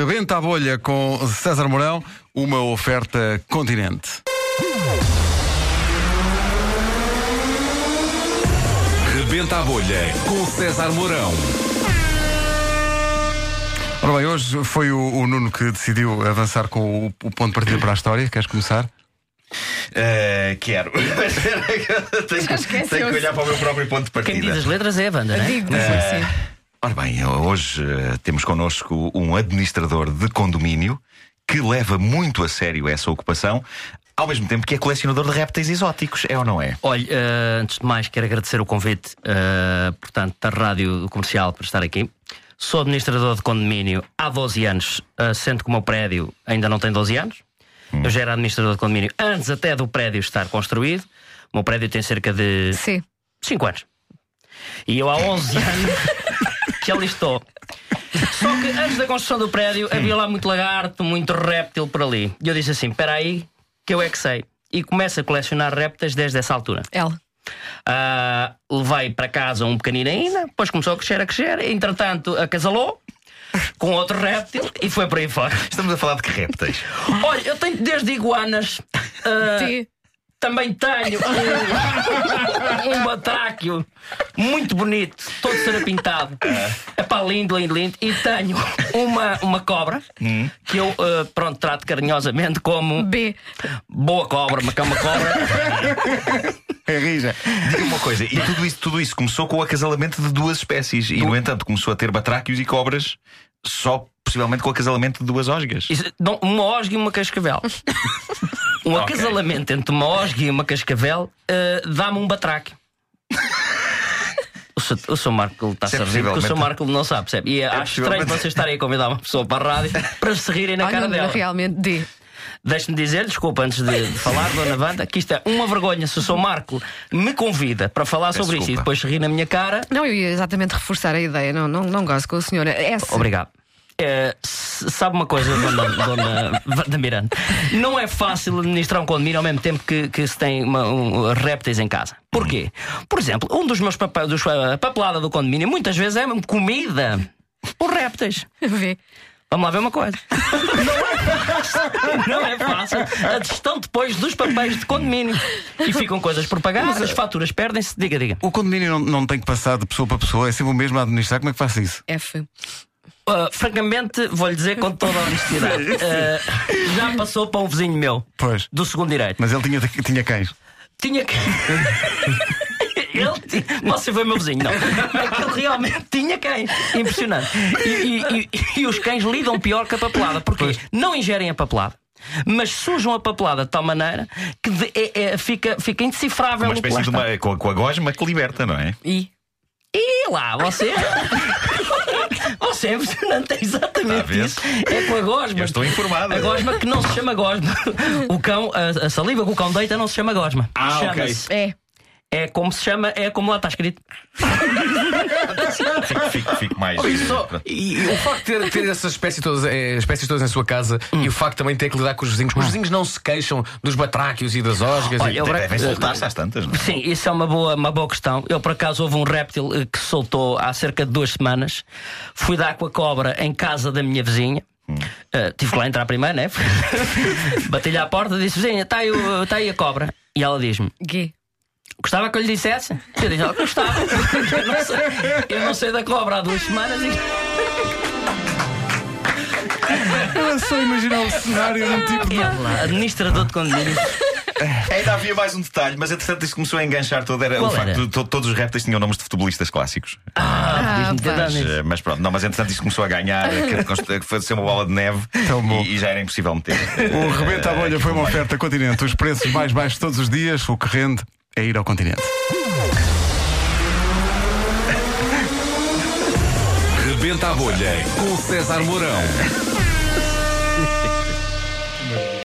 Rebenta a bolha com César Mourão, uma oferta continente. Rebenta a bolha com César Mourão. Ora bem, hoje foi o, o Nuno que decidiu avançar com o, o ponto de partida para a história. Queres começar? Uh, quero. tenho, tenho que olhar para o meu próprio ponto de partida. Quem diz as letras é a banda, não é? Digo, sim, sim. Ora bem, hoje uh, temos connosco um administrador de condomínio que leva muito a sério essa ocupação, ao mesmo tempo que é colecionador de répteis exóticos, é ou não é? Olha, eh, antes de mais, quero agradecer o convite, eh, portanto, da Rádio Comercial para estar aqui. Sou administrador de condomínio há 12 anos, eh, sendo que o meu prédio ainda não tem 12 anos. Eu já era administrador de condomínio antes até do prédio estar construído. O meu prédio tem cerca de Sim. 5 anos. E eu há 11 anos que ali estou. Só que antes da construção do prédio havia lá muito lagarto, muito réptil por ali. E eu disse assim: espera aí, que eu é que sei. E começo a colecionar répteis desde essa altura. Ela. Ah, levei para casa um pequenino ainda, depois começou a crescer, a crescer. Entretanto, acasalou com outro réptil e foi por aí fora. Estamos a falar de que répteis? Olha, eu tenho desde iguanas. Sim. Também tenho um, um batráquio muito bonito, todo serapintado. É pá, lindo, lindo, lindo. E tenho uma, uma cobra que eu, ah, pronto, trato carinhosamente como B. boa cobra, mas que é uma cobra. É rija. Diga-me uma coisa, e tudo isso, tudo isso começou com o acasalamento de duas espécies, e no entanto começou a ter batráquios e cobras só possivelmente com o acasalamento de duas osgas. Isso, não, uma osga e uma cascavel. Um Ok. acasalamento entre uma osga e uma cascavel ah, dá-me um batráquio. O seu, o seu Marco está a é rir porque o seu Marco não sabe, percebe? E acho estranho vocês estarem a convidar uma pessoa para a rádio para se rirem na Ai, cara não, dela. realmente D. Deixe-me dizer, desculpa antes de, de falar, Dona Wanda, que isto é uma vergonha se o seu Marco me convida para falar sobre isso e desculpa. depois se rir na minha cara. Não, eu ia exatamente reforçar a ideia. Não, não, não gosto com a senhora. S. Obrigado. É, s- sabe uma coisa, dona, dona Wanda Miranda? Não é fácil administrar um condomínio ao mesmo tempo que, que se tem uma- um, répteis em casa. Porquê? Por exemplo, um dos meus papéis, dos, a papelada do condomínio, muitas vezes é comida por répteis. V. Vamos lá ver uma coisa. Não é fácil a gestão depois dos papéis de condomínio. E ficam coisas por pagar, as faturas perdem-se. Diga, diga. O condomínio não, não tem que passar de pessoa para pessoa, é sempre o mesmo a administrar. Como é que faço isso? F. Uh, francamente, vou-lhe dizer com toda a honestidade: uh, já passou para um vizinho meu, Pois. do segundo direito. Mas ele tinha, tinha cães. Tinha que. Ele tinha... Você foi meu vizinho, não. É ele realmente tinha cães. Impressionante. E, e- e- e os cães lidam pior que a papelada. Porquê? Não ingerem a papelada. Mas sujam a papelada de tal maneira que de- é- é- fica, fica indecifrável Uma espécie de uma. Com a, com a gosma que liberta, não é? I. E lá, você. Você é impressionante, é Está a exatamente ver? isso. É com a gosma. Eu estou informado. A gosma que não se chama gosma. O cão, a, a saliva que o cão deita não se chama gosma. Ah, ok. É. É como se chama, é como lá está escrito. Fico, fico, fico mais. E, só- e- e o facto de ter, ter essas espécies todas, eh, espécies todas em sua casa e o facto também de ter que lidar com os vizinhos, os vizinhos não se queixam dos batráquios e das osgas. Olha, e... Devem soltar-se às tantas, não é? Sim, isso é uma boa, uma boa questão. Eu, por acaso, houve um réptil eh, que soltou há cerca de duas semanas. Fui dar com a cobra em casa da minha vizinha. Eh, tive que lá entrar primeiro, né? Bati-lhe à porta e disse: Vizinha, está aí, o- está aí a cobra. E ela diz-me: G. Gostava que eu lhe dissesse? Eu disse: "Ah, Gostava. eu, não sei, eu não sei da cobra há duas semanas. E... Era só imaginar o cenário de um tipo de. Lá, administrador de condomínio. Ainda havia mais um detalhe, mas entretanto isto começou a enganchar todo. Era Qual o facto era? de to- todos os répteis tinham nomes de futebolistas clássicos. Ah, dado Mas, eh, mas pronto, não, mas entretanto isto começou a ganhar, que foi ser uma bola de neve Tão bom. e, e já era impossível meter. O Rebenta a Bolha foi uma oferta continente. Os preços mais baixos todos os dias, o que rende é ir ao continente. Rebenta a bolha com César Mourão.